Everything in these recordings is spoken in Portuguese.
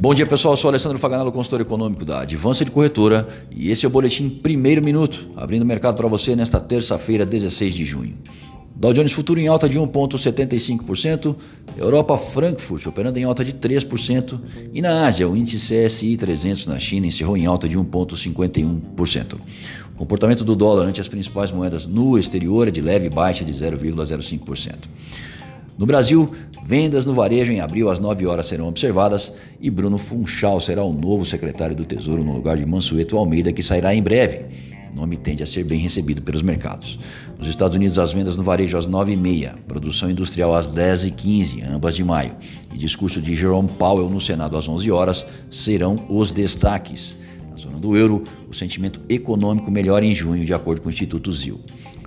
Bom dia pessoal, eu sou Alessandro Faganello, consultor econômico da Advança de Corretora e esse é o Boletim Primeiro Minuto, abrindo o mercado para você nesta terça-feira, 16 de junho. Dow Jones Futuro em alta de 1,75%, Europa Frankfurt operando em alta de 3% e na Ásia o índice CSI 300 na China encerrou em alta de 1,51%. O comportamento do dólar ante as principais moedas no exterior é de leve baixa de 0,05%. No Brasil, vendas no varejo em abril às 9 horas serão observadas e Bruno Funchal será o novo secretário do Tesouro no lugar de Mansueto Almeida, que sairá em breve. O nome tende a ser bem recebido pelos mercados. Nos Estados Unidos, as vendas no varejo às 9h30, produção industrial às 10h15, ambas de maio, e discurso de Jerome Powell no Senado às 11 horas serão os destaques. Na zona do euro, o sentimento econômico melhora em junho, de acordo com o Instituto ZIL.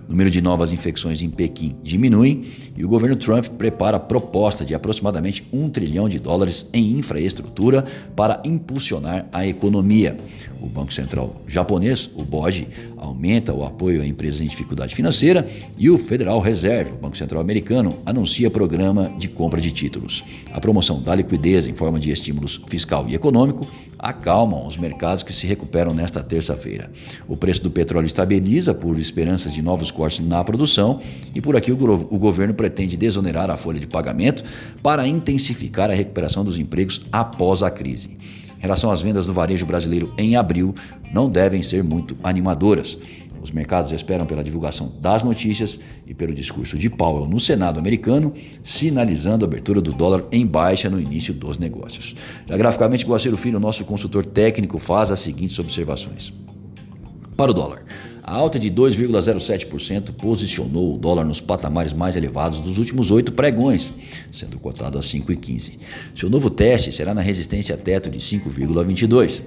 O número de novas infecções em Pequim diminui e o governo Trump prepara proposta de aproximadamente um trilhão de dólares em infraestrutura para impulsionar a economia. O Banco Central japonês, o BOJ, aumenta o apoio a empresas em dificuldade financeira e o Federal Reserve, o Banco Central americano, anuncia programa de compra de títulos. A promoção da liquidez em forma de estímulos fiscal e econômico acalmam os mercados que se recuperam nesta terça-feira. O preço do petróleo estabiliza por esperanças de novos cortes na produção e por aqui o, o governo pretende desonerar a folha de pagamento para intensificar a recuperação dos empregos após a crise. Em relação às vendas do varejo brasileiro em abril, não devem ser muito animadoras. Os mercados esperam pela divulgação das notícias e pelo discurso de Powell no Senado americano, sinalizando a abertura do dólar em baixa no início dos negócios. Já graficamente, Guaceiro Filho, nosso consultor técnico, faz as seguintes observações. Para o dólar, a alta de 2,07% posicionou o dólar nos patamares mais elevados dos últimos oito pregões, sendo cotado a 5,15. Seu novo teste será na resistência teto de 5,22.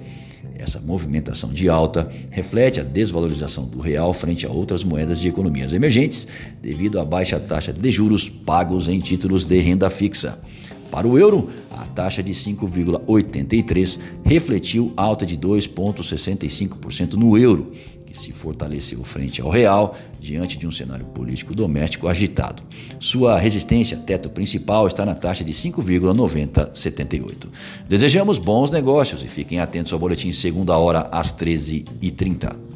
Essa movimentação de alta reflete a desvalorização do real frente a outras moedas de economias emergentes, devido à baixa taxa de juros pagos em títulos de renda fixa. Para o euro, a taxa de 5,83 refletiu alta de 2,65% no euro, que se fortaleceu frente ao real diante de um cenário político doméstico agitado. Sua resistência teto principal está na taxa de 5,9078. Desejamos bons negócios e fiquem atentos ao boletim segunda hora às 13h30.